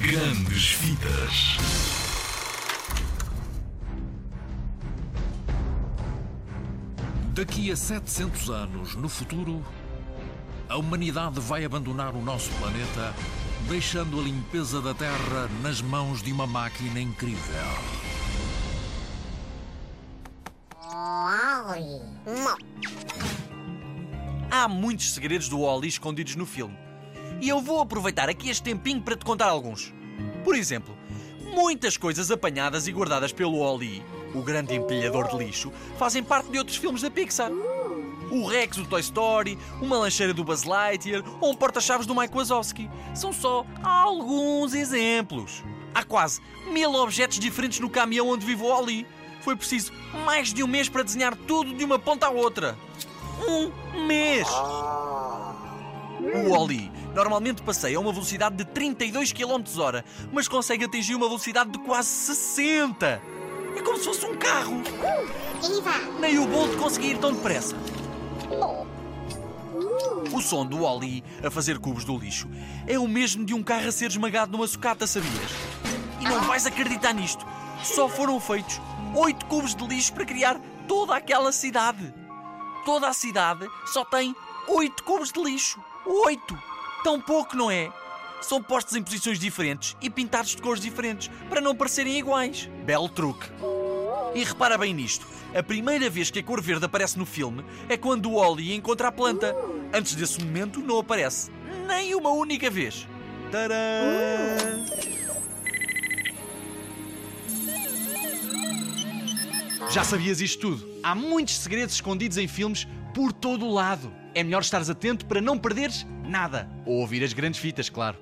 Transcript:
Grandes Vidas. Daqui a 700 anos, no futuro, a humanidade vai abandonar o nosso planeta, deixando a limpeza da Terra nas mãos de uma máquina incrível. Há muitos segredos do Wally escondidos no filme. E eu vou aproveitar aqui este tempinho para te contar alguns. Por exemplo, muitas coisas apanhadas e guardadas pelo Wally, o grande empilhador de lixo, fazem parte de outros filmes da Pixar. O Rex do Toy Story, uma lancheira do Buzz Lightyear ou um porta-chaves do Mike Wazowski. São só alguns exemplos. Há quase mil objetos diferentes no caminhão onde vive o Wally. Foi preciso mais de um mês para desenhar tudo de uma ponta à outra. Um mês! O Wally normalmente passeia a uma velocidade de 32 km hora, mas consegue atingir uma velocidade de quase 60. É como se fosse um carro. Nem o Bolt conseguia ir tão depressa. O som do Wally a fazer cubos do lixo é o mesmo de um carro a ser esmagado numa sucata, sabias? E não vais acreditar nisto. Só foram feitos oito cubos de lixo para criar toda aquela cidade. Toda a cidade só tem oito cubos de lixo. Oito! Tão pouco, não é? São postos em posições diferentes e pintados de cores diferentes para não parecerem iguais. Belo truque. E repara bem nisto: a primeira vez que a cor verde aparece no filme é quando o Wally encontra a planta. Antes desse momento, não aparece nem uma única vez. Tadã! Já sabias isto tudo? Há muitos segredos escondidos em filmes por todo o lado. É melhor estares atento para não perderes nada. Ou ouvir as grandes fitas, claro.